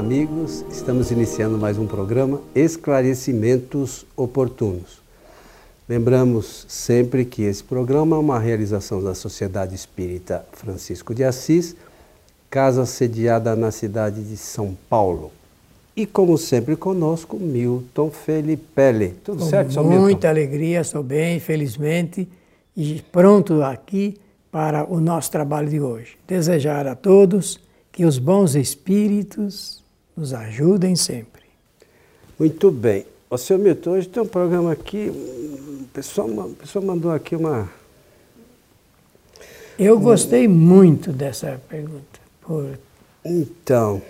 amigos. Estamos iniciando mais um programa Esclarecimentos Oportunos. Lembramos sempre que esse programa é uma realização da Sociedade Espírita Francisco de Assis, casa sediada na cidade de São Paulo. E como sempre conosco, Milton Felipe. Tudo Com certo, seu Milton? Muita alegria, estou bem, felizmente, e pronto aqui para o nosso trabalho de hoje. Desejar a todos que os bons espíritos nos ajudem sempre. Muito bem. Ô, seu Milton, hoje tem um programa aqui, o pessoal, o pessoal mandou aqui uma... Eu gostei muito dessa pergunta. Por... Então,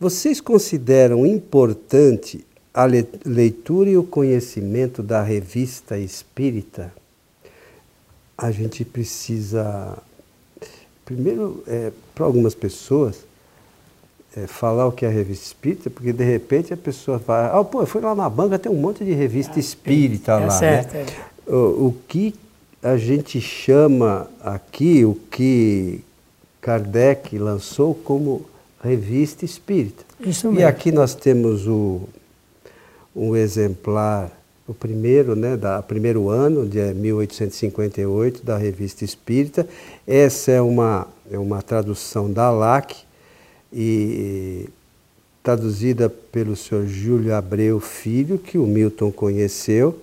vocês consideram importante a leitura e o conhecimento da revista espírita? A gente precisa Primeiro, é, para algumas pessoas, é, falar o que é a revista espírita, porque de repente a pessoa vai, ah, pô, eu fui lá na banca, tem um monte de revista ah, espírita é lá. Certo, né? É. O, o que a gente chama aqui, o que Kardec lançou como revista espírita. Isso mesmo. E aqui nós temos o, um exemplar o primeiro, né, da primeiro ano de 1858 da Revista Espírita. Essa é uma é uma tradução da LAC e traduzida pelo senhor Júlio Abreu Filho, que o Milton conheceu.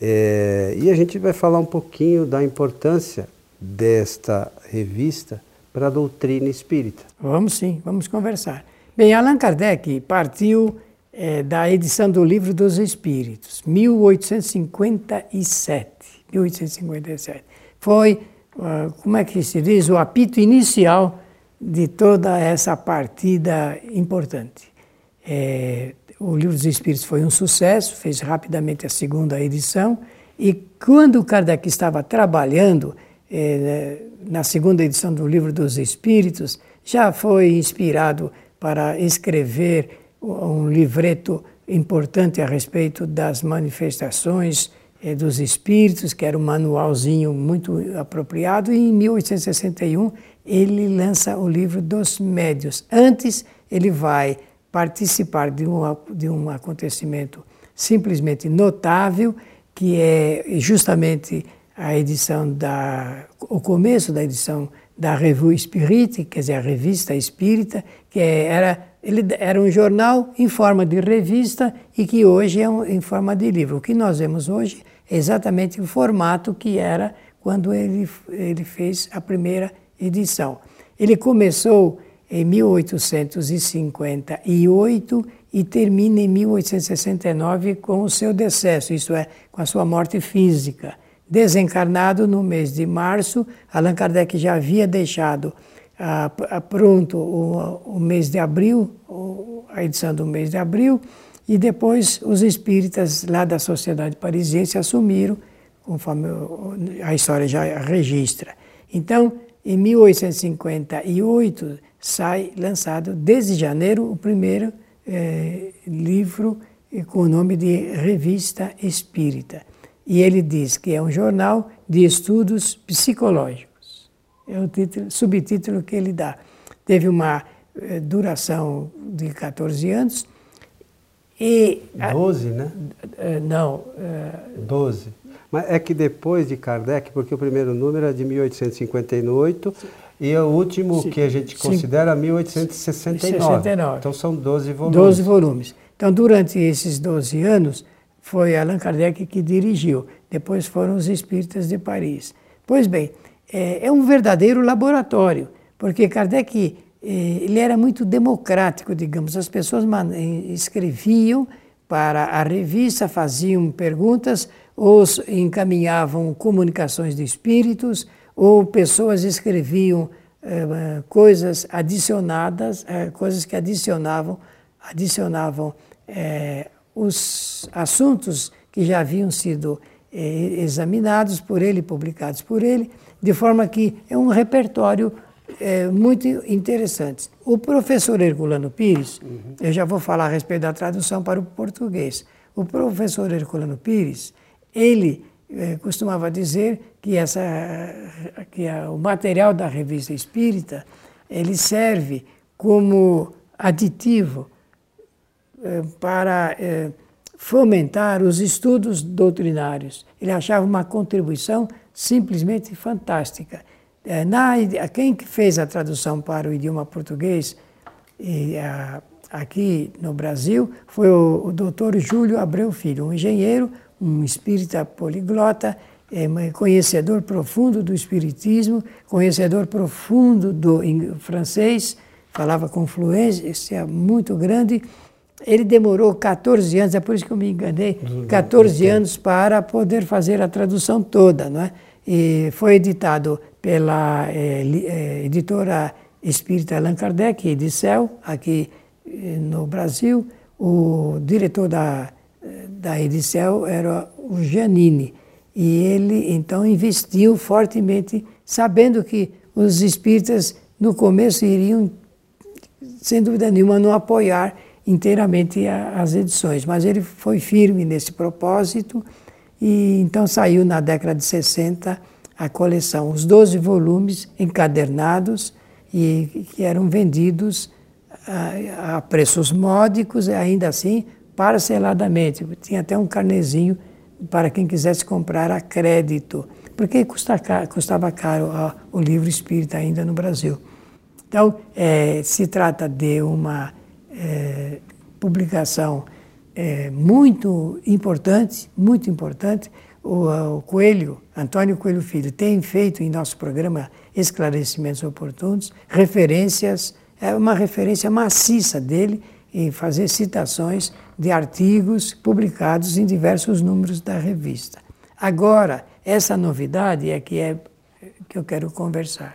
É, e a gente vai falar um pouquinho da importância desta revista para a doutrina espírita. Vamos sim, vamos conversar. Bem, Allan Kardec partiu é, da edição do Livro dos Espíritos, 1857. 1857. Foi, uh, como é que se diz, o apito inicial de toda essa partida importante. É, o Livro dos Espíritos foi um sucesso, fez rapidamente a segunda edição, e quando Kardec estava trabalhando é, na segunda edição do Livro dos Espíritos, já foi inspirado para escrever um livreto importante a respeito das manifestações eh, dos espíritos, que era um manualzinho muito apropriado, e em 1861 ele lança o livro dos médios. Antes, ele vai participar de um, de um acontecimento simplesmente notável, que é justamente a edição da o começo da edição da Revue Spirit, quer dizer, a revista espírita, que era ele era um jornal em forma de revista e que hoje é um, em forma de livro. O que nós vemos hoje é exatamente o formato que era quando ele, ele fez a primeira edição. Ele começou em 1858 e termina em 1869 com o seu decesso, isto é, com a sua morte física. Desencarnado no mês de março, Allan Kardec já havia deixado pronto o, o, mês de abril, a edição do mês de abril, e depois os espíritas lá da Sociedade Parisiense assumiram, conforme a história já registra. Então, em 1858, sai lançado, desde janeiro, o primeiro eh, livro com o nome de Revista Espírita. E ele diz que é um jornal de estudos psicológicos é o título, subtítulo que ele dá. Teve uma eh, duração de 14 anos. E, 12, né? Uh, não. Uh, 12. Mas é que depois de Kardec, porque o primeiro número é de 1858 Sim. e o último Sim. que a gente considera 1869. 69. Então são 12 volumes. 12 volumes. Então, durante esses 12 anos, foi Allan Kardec que dirigiu. Depois foram os espíritas de Paris. Pois bem, é, é um verdadeiro laboratório, porque Kardec é, ele era muito democrático, digamos. As pessoas escreviam para a revista, faziam perguntas, ou encaminhavam comunicações de espíritos, ou pessoas escreviam eh, coisas adicionadas, eh, coisas que adicionavam, adicionavam eh, os assuntos que já haviam sido examinados por ele, publicados por ele, de forma que é um repertório é, muito interessante. O professor Herculano Pires, uhum. eu já vou falar a respeito da tradução para o português. O professor Herculano Pires, ele é, costumava dizer que, essa, que a, o material da revista espírita ele serve como aditivo eh, para eh, fomentar os estudos doutrinários. Ele achava uma contribuição simplesmente fantástica. Eh, na, quem fez a tradução para o idioma português e, a, aqui no Brasil foi o, o doutor Júlio Abreu Filho, um engenheiro, um espírita poliglota, é, conhecedor profundo do espiritismo, conhecedor profundo do francês, falava com fluência muito grande. Ele demorou 14 anos, é por isso que eu me enganei, 14 anos para poder fazer a tradução toda, não é? E foi editado pela é, é, editora espírita Allan Kardec, Edicel, aqui eh, no Brasil. O diretor da, da Edicel era o Giannini. E ele então investiu fortemente, sabendo que os espíritas no começo iriam, sem dúvida nenhuma, não apoiar inteiramente as edições, mas ele foi firme nesse propósito e então saiu na década de 60 a coleção, os 12 volumes encadernados e que eram vendidos a, a preços módicos ainda assim parceladamente. Tinha até um carnezinho para quem quisesse comprar a crédito, porque custa, custava caro o livro espírita ainda no Brasil. Então, é, se trata de uma é, publicação é, muito importante, muito importante. O, o, Coelho, Antônio Coelho Filho, tem feito em nosso programa Esclarecimentos Oportunos referências, é uma referência maciça dele em fazer citações de artigos publicados em diversos números da revista. Agora, essa novidade é que é que eu quero conversar.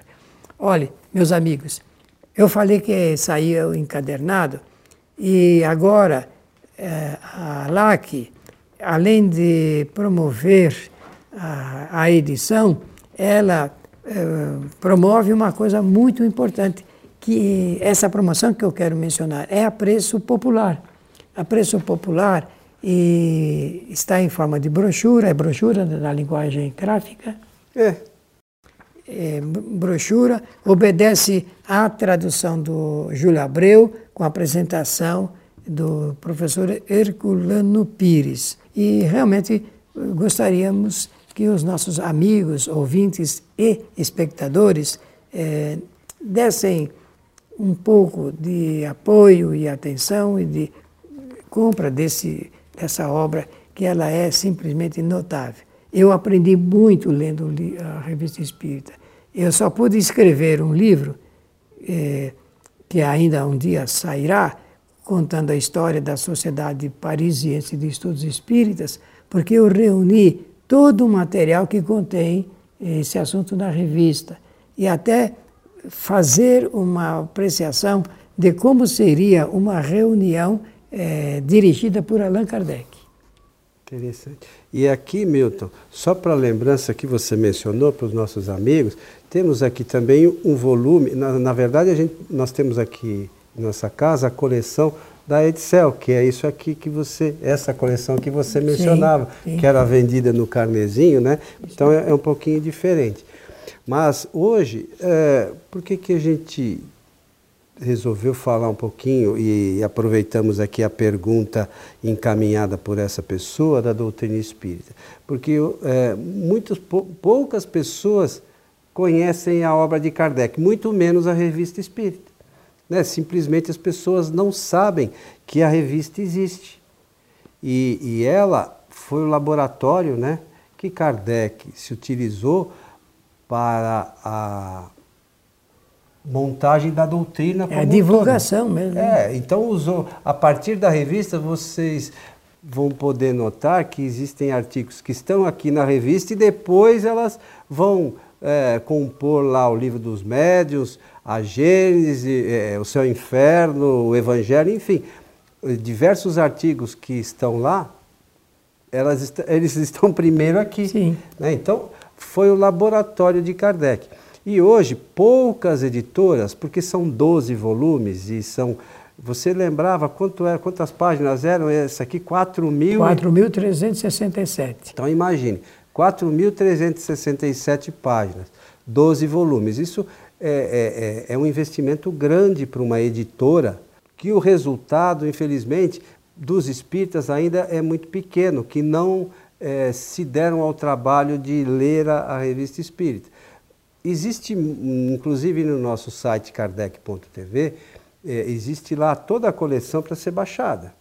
Olhe, meus amigos, eu falei que saía o encadernado e agora é, a LAC, além de promover a, a edição, ela é, promove uma coisa muito importante, que essa promoção que eu quero mencionar é a preço popular. A preço popular e está em forma de brochura, é brochura na linguagem gráfica. É. é. brochura, obedece à tradução do Júlio Abreu, com a apresentação do professor Herculano Pires. E realmente gostaríamos que os nossos amigos, ouvintes e espectadores eh, dessem um pouco de apoio e atenção e de compra desse, dessa obra, que ela é simplesmente notável. Eu aprendi muito lendo a Revista Espírita. Eu só pude escrever um livro, eh, que ainda um dia sairá, contando a história da Sociedade Parisiense de Estudos Espíritas, porque eu reuni todo o material que contém esse assunto na revista e até fazer uma apreciação de como seria uma reunião é, dirigida por Allan Kardec. Interessante. E aqui, Milton, só para lembrança que você mencionou para os nossos amigos, temos aqui também um volume. Na, na verdade, a gente, nós temos aqui em nossa casa a coleção da Edcel, que é isso aqui que você, essa coleção que você mencionava, sim, sim. que era vendida no carnezinho, né? Então é, é um pouquinho diferente. Mas hoje, é, por que, que a gente resolveu falar um pouquinho e aproveitamos aqui a pergunta encaminhada por essa pessoa da doutrina espírita? Porque é, muitas, poucas pessoas conhecem a obra de Kardec, muito menos a revista espírita. Né? Simplesmente as pessoas não sabem que a revista existe. E, e ela foi o laboratório né, que Kardec se utilizou para a montagem da doutrina. É a divulgação mesmo. É, então usou. A partir da revista vocês vão poder notar que existem artigos que estão aqui na revista e depois elas vão é, compor lá o livro dos médios, a Gênese, é, o Céu e Inferno, o Evangelho, enfim, diversos artigos que estão lá, elas, eles estão primeiro aqui. Sim. Né? Então, foi o laboratório de Kardec. E hoje, poucas editoras, porque são 12 volumes e são. Você lembrava quanto era, quantas páginas eram? Essa aqui, 4 mil. 4.367. Então imagine, 4.367 páginas, 12 volumes. Isso é, é, é, é um investimento grande para uma editora que o resultado, infelizmente, dos espíritas ainda é muito pequeno, que não é, se deram ao trabalho de ler a, a, revista espírita. Existe, inclusive no nosso site kardec.tv, é, existe lá toda a coleção para ser baixada,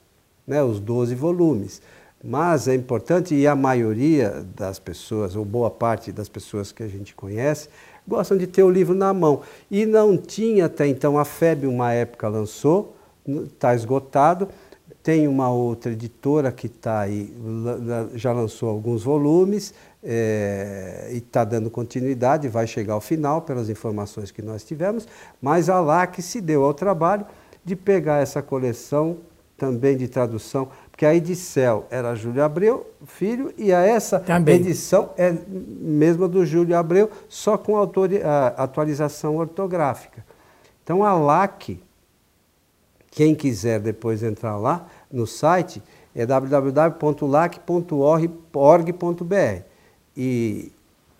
né, os 12 volumes. Mas é importante, e a maioria das pessoas, ou boa parte das pessoas que a gente conhece, gostam de ter o livro na mão. E não tinha até então, a FEB, uma época, lançou, está esgotado. Tem uma outra editora que está aí, já lançou alguns volumes é, e está dando continuidade, vai chegar ao final, pelas informações que nós tivemos, mas a LAC se deu ao trabalho de pegar essa coleção também de tradução porque a Edicel era Júlio Abreu, filho, e a essa Também. edição é mesma do Júlio Abreu, só com atualização ortográfica. Então a LAC, quem quiser depois entrar lá no site, é www.lac.org.br. E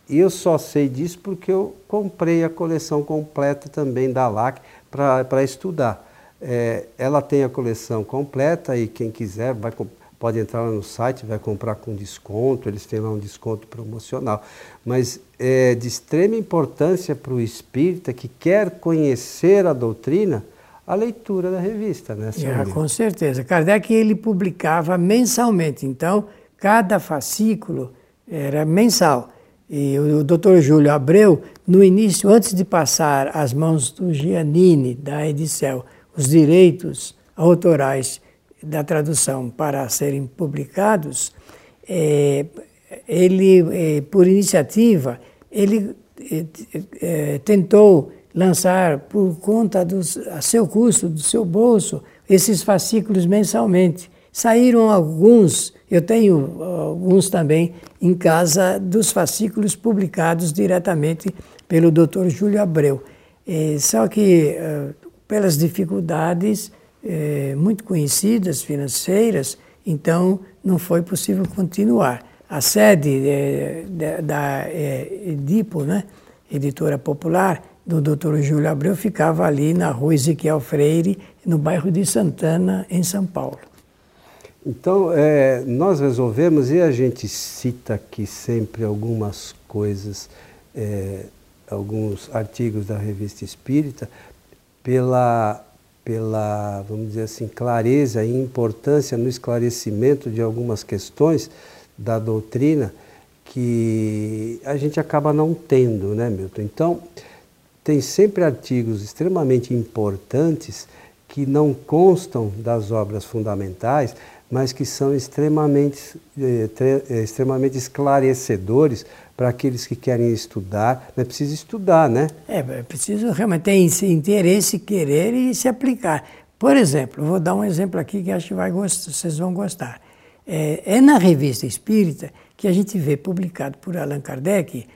eu só sei disso porque eu comprei a coleção completa também da LAC para estudar. É, ela tem a coleção completa e quem quiser vai, pode entrar lá no site, vai comprar com desconto, eles têm lá um desconto promocional. Mas é de extrema importância para o espírita que quer conhecer a doutrina a leitura da revista, né? É, com certeza. Kardec ele publicava mensalmente, então cada fascículo era mensal. E o Dr. Júlio Abreu, no início, antes de passar às mãos do Giannini, da Edicel, os direitos autorais da tradução para serem publicados, é, ele, é, por iniciativa, ele é, tentou lançar por conta do a seu custo, do seu bolso, esses fascículos mensalmente. Saíram alguns, eu tenho alguns também em casa, dos fascículos publicados diretamente pelo Dr. Júlio Abreu. só que pelas dificuldades eh, muito conhecidas financeiras, então não foi possível continuar. A sede eh, da eh, Edipo, né, editora popular, do Dr. Júlio Abreu, ficava ali na rua Ezequiel Freire, no bairro de Santana, em São Paulo. Então, é, nós resolvemos, e a gente cita aqui sempre algumas coisas, é, alguns artigos da Revista Espírita, pela, pela, vamos dizer assim, clareza e importância no esclarecimento de algumas questões da doutrina que a gente acaba não tendo, né, Milton? Então, tem sempre artigos extremamente importantes que não constam das obras fundamentais, mas que são extremamente, eh, eh extremamente esclarecedores para aqueles que querem estudar. É preciso estudar, né? É, é preciso realmente ter interesse, querer e se aplicar. Por exemplo, vou dar um exemplo aqui que acho que vai gostar, vocês vão gostar. É, é, na revista Espírita que a gente vê publicado por Allan Kardec,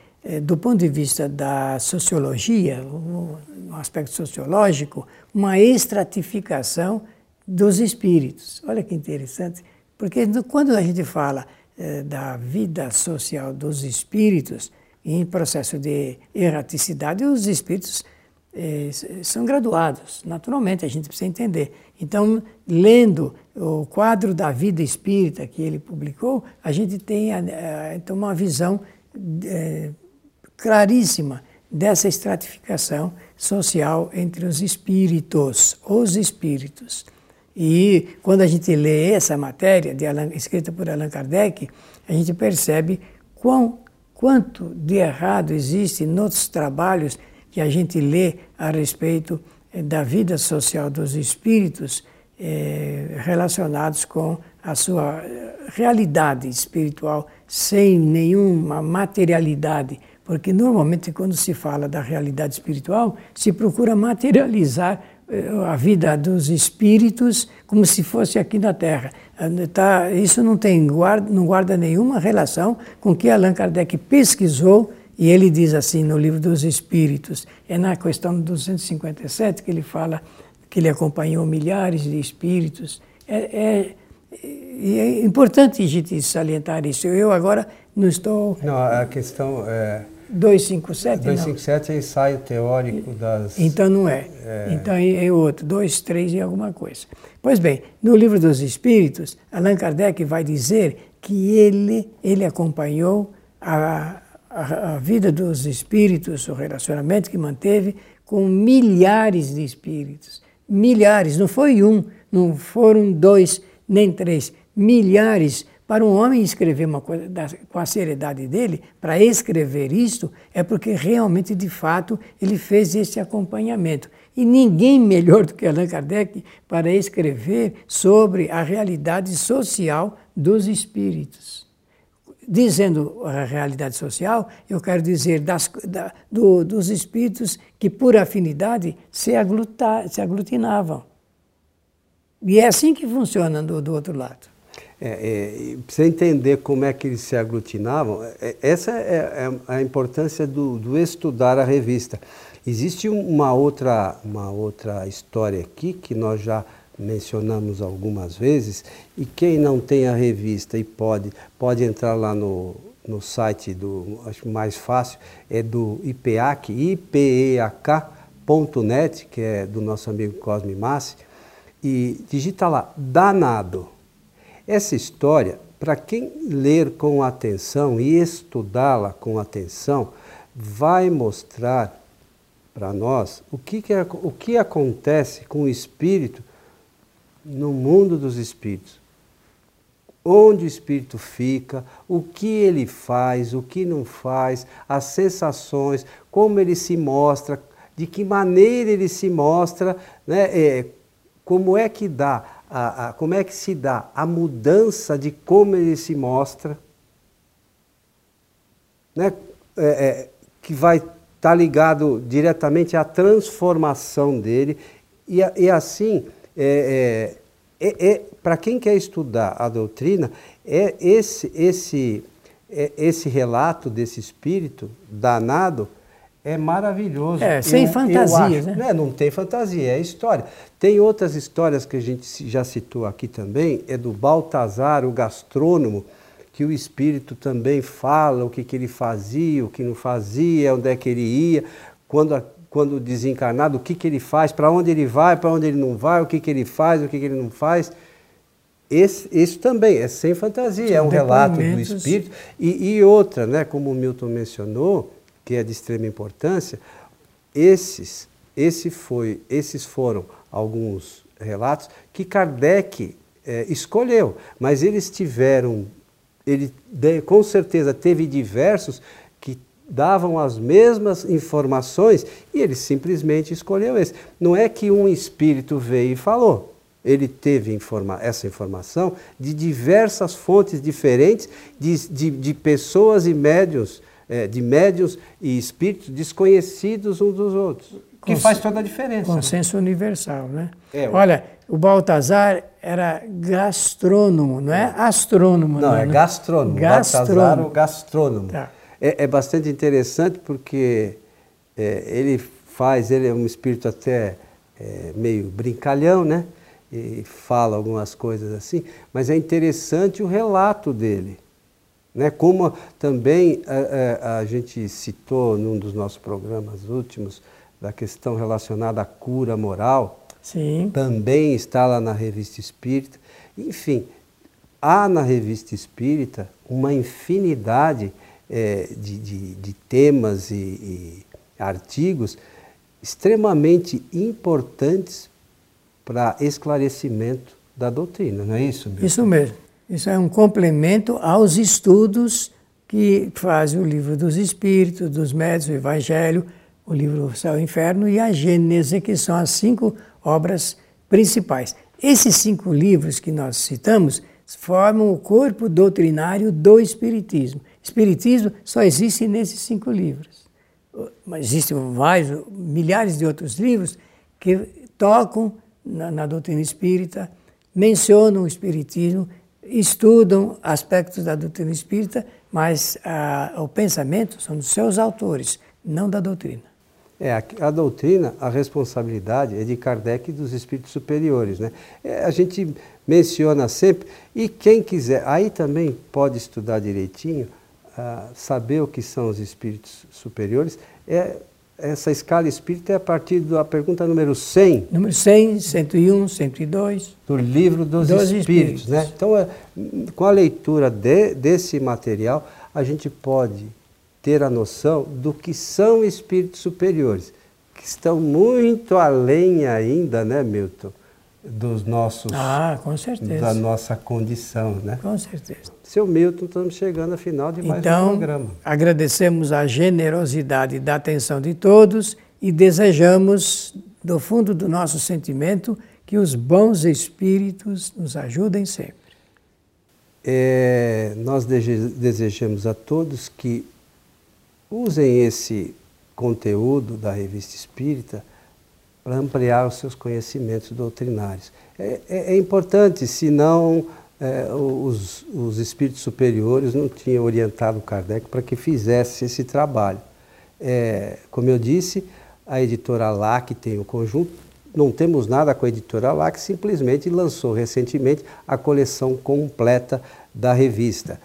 do ponto de vista da sociologia, no aspecto sociológico, uma estratificação dos espíritos. Olha que interessante, porque quando a gente fala eh, da vida social dos espíritos em processo de erraticidade, os espíritos eh, são graduados, naturalmente, a gente precisa entender. Então, lendo o quadro da vida espírita que ele publicou, a gente tem então, uma visão claríssima dessa estratificação social entre os espíritos, os espíritos. E quando a gente lê essa matéria Alan, escrita por Allan Kardec, a gente percebe quão, quanto de errado existe nos trabalhos que a gente lê a respeito eh, da vida social dos espíritos eh, relacionados com a sua eh, realidade espiritual sem nenhuma materialidade, porque normalmente quando se fala da realidade espiritual se procura materializar a vida dos espíritos como se fosse aqui na Terra. Tá, isso não, tem, guarda, não guarda nenhuma relação com o que Allan Kardec pesquisou, e ele diz assim no livro dos Espíritos, é na questão 257 que ele fala que ele acompanhou milhares de espíritos. É, é, é importante a gente salientar isso. Eu agora não estou. Não, a questão é 257? 257 não. é ensaio teórico das. Então não é. é. Então é, é outro, 2, 3 e alguma coisa. Pois bem, no livro dos Espíritos, Allan Kardec vai dizer que ele, ele acompanhou a, a, a vida dos espíritos, o relacionamento que manteve com milhares de espíritos. Milhares, não foi um, não foram dois, nem três, milhares. Para um homem escrever uma coisa da, com a seriedade dele, para escrever isto, é porque realmente, de fato, ele fez esse acompanhamento. E ninguém melhor do que Allan Kardec para escrever sobre a realidade social dos espíritos. Dizendo a realidade social, eu quero dizer das, da, do, dos espíritos que, por afinidade, se, se aglutinavam. E é assim que funciona do, do outro lado. É, é, precisa entender como é que eles se aglutinavam. É, essa é, é, a importância do, do, estudar a revista. Existe uma outra, uma outra história aqui que nós já mencionamos algumas vezes e quem não tem a revista e pode, pode entrar lá no, no site do, acho mais fácil, é do IPEAC, ipeak.net, que é do nosso amigo Cosme Massi, e digita lá, danado. Essa história, para quem ler com atenção e estudá-la com atenção, vai mostrar para nós o que, que, o que acontece com o espírito no mundo dos espíritos. Onde o espírito fica, o que ele faz, o que não faz, as sensações, como ele se mostra, de que maneira ele se mostra, né? É, como é que dá, a, a, como é que se dá a mudança de como ele se mostra, né? É, é, que vai estar tá ligado diretamente à transformação dele e, e assim é, é, é, é para quem quer estudar a doutrina é esse esse esse relato desse espírito danado é maravilhoso. É, sem eu, fantasias, eu né? Não tem fantasia, é história. Tem outras histórias que a gente já citou aqui também, é do Baltazar, o gastrônomo, que o espírito também fala o que, que ele fazia, o que não fazia, onde é que ele ia, quando, quando desencarnado, o que, que ele faz, para onde ele vai, para onde ele não vai, o que, que ele faz, o que, que ele não faz. Esse, isso também é sem fantasia, São é um relato do espírito. E, e outra, né, como o Milton mencionou, que é de extrema importância, esses, esse foi, esses foram alguns relatos que Kardec é, escolheu, mas eles tiveram, ele com certeza teve diversos que davam as mesmas informações e ele simplesmente escolheu esse. Não é que um espírito veio e falou. Ele teve informa essa informação de diversas fontes diferentes, de, de, de pessoas e médios é, de médios e espíritos desconhecidos uns dos outros. Que faz toda a diferença. Né? Consenso né? universal, né? É, Olha, o Baltazar era gastrônomo, não é astrônomo. Não, não é né? gastrônomo. gastrônomo. Baltazar, o gastrônomo. Tá. É, é, bastante interessante porque é, ele faz, ele é um espírito até é, meio brincalhão, né? E fala algumas coisas assim, mas é interessante o relato dele. Né? Como também a, é, a, é, a, gente citou num dos nossos programas últimos, da questão relacionada à cura moral, Sim. também está lá na Revista Espírita. Enfim, há na Revista Espírita uma infinidade é, de, de, de, temas e, e artigos extremamente importantes para esclarecimento da doutrina, não é isso? Meu? Isso mesmo. Isso é um complemento aos estudos que faz o livro dos Espíritos, dos Médios, o Evangelho, o livro Céu e Inferno e a Gênese, que são as cinco obras principais. Esses cinco livros que nós citamos formam o corpo doutrinário do Espiritismo. Espiritismo só existe nesses cinco livros. Mas existem vários, milhares de outros livros que tocam na, na doutrina espírita, mencionam o Espiritismo estudam aspectos da doutrina espírita, mas a, o pensamento são dos seus autores, não da doutrina. É, a, a, doutrina, a responsabilidade é de Kardec e dos espíritos superiores. Né? É, a gente menciona sempre, e quem quiser, aí também pode estudar direitinho, ah, saber o que são os espíritos superiores, é, essa escala espírita é a partir da pergunta número 100. Número 100, 101, 102. Do livro dos, dos espíritos. espíritos. Né? Então, é, com a leitura de, desse material, a gente pode ter a noção do que são espíritos superiores, que estão muito além ainda, né, Milton? Dos nossos ah, com certeza. da nossa condição, né? Com certeza. Seu Milton, estamos chegando ao final de mais então, um programa. agradecemos a generosidade da atenção de todos e desejamos do fundo do nosso sentimento que os bons espíritos nos ajudem sempre. É, nós desejamos a todos que usem esse conteúdo da Revista Espírita para ampliar os seus conhecimentos doutrinários. É, é, é importante, senão é, os, os espíritos superiores não tinham orientado Kardec para que fizesse esse trabalho. É, como eu disse, a editora LAC tem o conjunto, não temos nada com a editora LAC, simplesmente lançou recentemente a coleção completa da revista.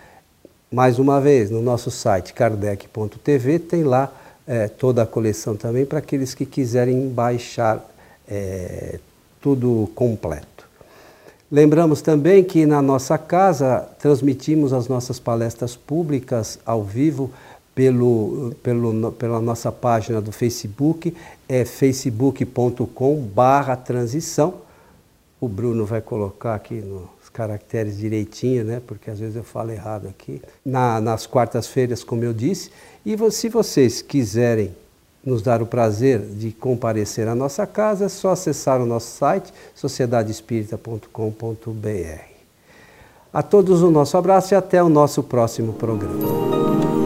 Mais uma vez, no nosso site kardec.tv tem lá é, toda a coleção também para aqueles que quiserem baixar é, tudo completo. Lembramos também que na nossa casa transmitimos as nossas palestras públicas ao vivo pelo, pelo, pela nossa página do Facebook, é facebook.com barra transição. O Bruno vai colocar aqui nos caracteres direitinho, né? Porque às vezes eu falo errado aqui. Na, nas quartas-feiras, como eu disse, e se vocês quiserem nos dar o prazer de comparecer à nossa casa, é só acessar o nosso site sociedadespírita.com.br. A todos o nosso abraço e até o nosso próximo programa.